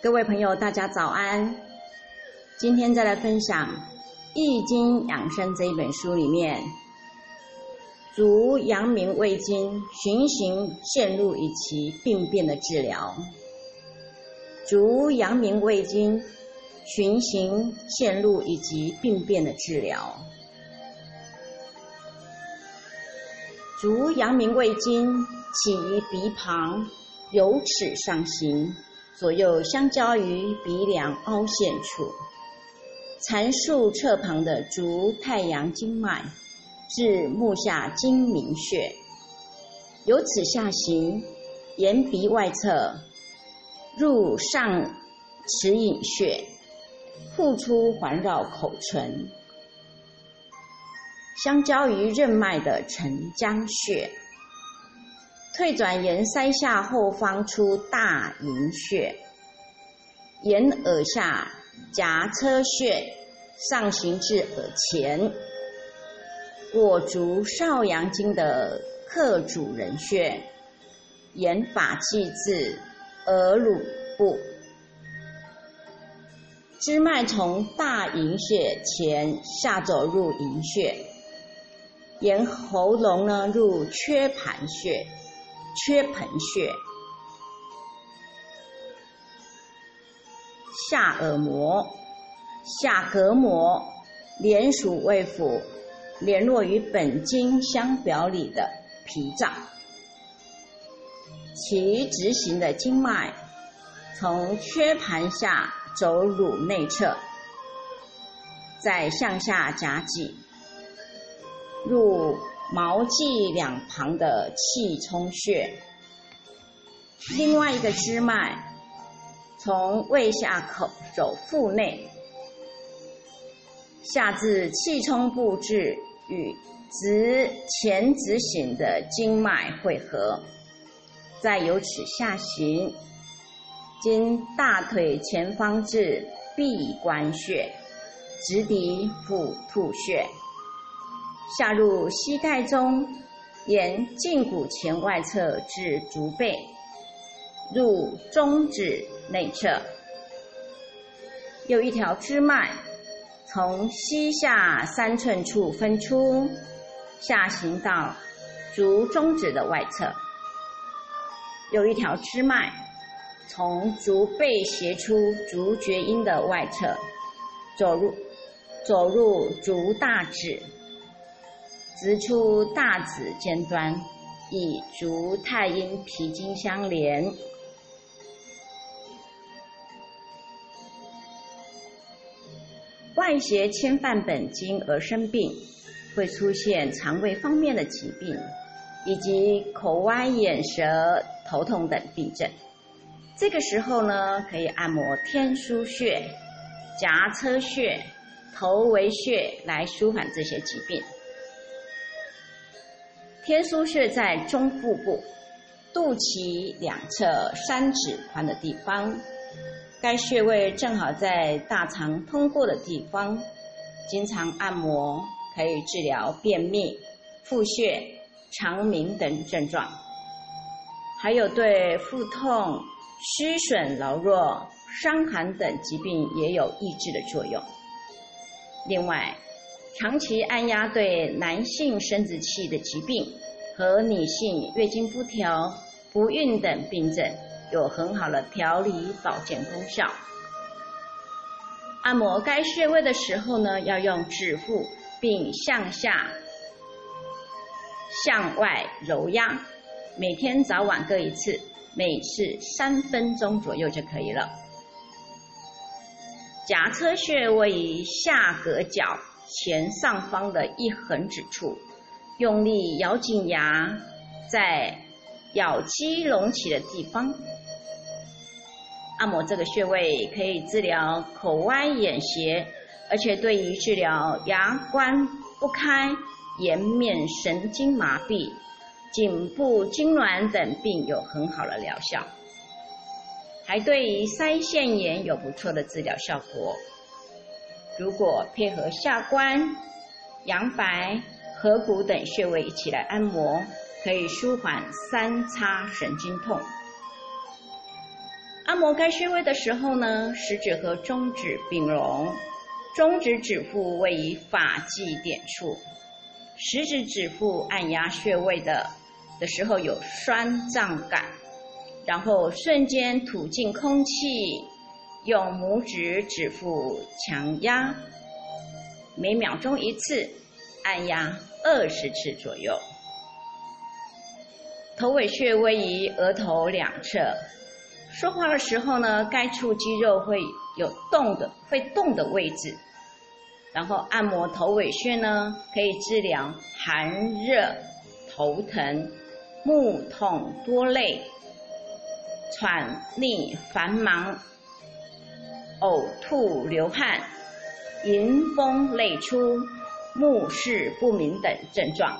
各位朋友，大家早安！今天再来分享《易经养生》这一本书里面，足阳明胃经循行线路以及病变的治疗。足阳明胃经循行线路以及病变的治疗。足阳明胃经起于鼻旁，由齿上行。左右相交于鼻梁凹陷处，缠束侧旁的足太阳经脉至目下睛明穴，由此下行，沿鼻外侧入上齿龈穴，复出环绕口唇，相交于任脉的承浆穴。退转沿腮下后方出大迎穴，沿耳下颊车穴上行至耳前，过足少阳经的客主人穴，沿发际至耳乳部，支脉从大迎穴前下走入迎穴，沿喉咙呢入缺盘穴。缺盆穴、下耳膜、下膈膜连属胃腑，联络于本经相表里的脾脏。其直行的经脉从缺盘下走乳内侧，再向下夹脊入。毛际两旁的气冲穴，另外一个支脉从胃下口走腹内，下至气冲部至与直前直行的经脉汇合，再由此下行，经大腿前方至闭关穴，直抵腹突穴。下入膝盖中，沿胫骨前外侧至足背，入中指内侧。有一条支脉从膝下三寸处分出，下行到足中指的外侧。有一条支脉从足背斜出足厥阴的外侧，走入走入足大趾。直出大指尖端，以足太阴脾经相连。外邪侵犯本经而生病，会出现肠胃方面的疾病，以及口歪眼舌、头痛等病症。这个时候呢，可以按摩天枢穴、颊车穴、头维穴来舒缓这些疾病。天枢穴在中腹部，肚脐两侧三指宽的地方。该穴位正好在大肠通过的地方，经常按摩可以治疗便秘、腹泻、肠鸣等症状，还有对腹痛、虚损、劳弱、伤寒等疾病也有抑制的作用。另外，长期按压对男性生殖器的疾病和女性月经不调、不孕等病症有很好的调理保健功效。按摩该穴位的时候呢，要用指腹并向下、向外揉压，每天早晚各一次，每次三分钟左右就可以了。颊车穴位于下颌角。前上方的一横指处，用力咬紧牙，在咬肌隆起的地方按摩这个穴位，可以治疗口歪眼斜，而且对于治疗牙关不开、颜面神经麻痹、颈部痉挛等病有很好的疗效，还对于腮腺炎有不错的治疗效果。如果配合下关、阳白、合谷等穴位一起来按摩，可以舒缓三叉神经痛。按摩该穴位的时候呢，食指和中指并拢，中指指腹位于发际点处，食指指腹按压穴位的的时候有酸胀感，然后瞬间吐进空气，用拇指指腹强压，每秒钟一次，按压二十次左右。头尾穴位于额头两侧。说话的时候呢，该处肌肉会有动的、会动的位置，然后按摩头尾穴呢，可以治疗寒热、头疼、目痛多泪、喘逆繁忙、呕吐流汗、迎风泪出、目视不明等症状。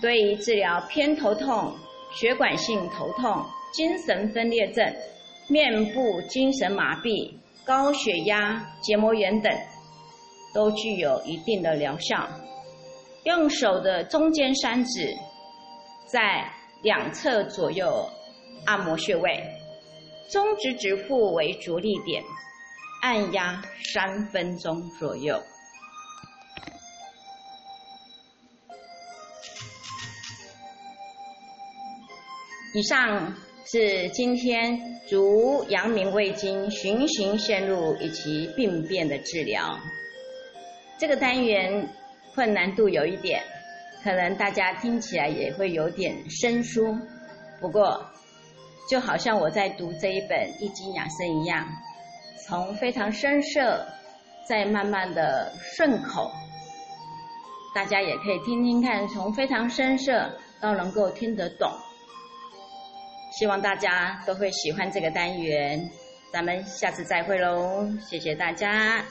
对于治疗偏头痛、血管性头痛。精神分裂症、面部精神麻痹、高血压、结膜炎等，都具有一定的疗效。用手的中间三指在两侧左右按摩穴位，中指指腹为着力点，按压三分钟左右。以上。是今天足阳明胃经循行线路以及病变的治疗。这个单元困难度有一点，可能大家听起来也会有点生疏。不过，就好像我在读这一本《易经养生》一样，从非常深涩，再慢慢的顺口，大家也可以听听看，从非常深涩到能够听得懂。希望大家都会喜欢这个单元，咱们下次再会喽！谢谢大家。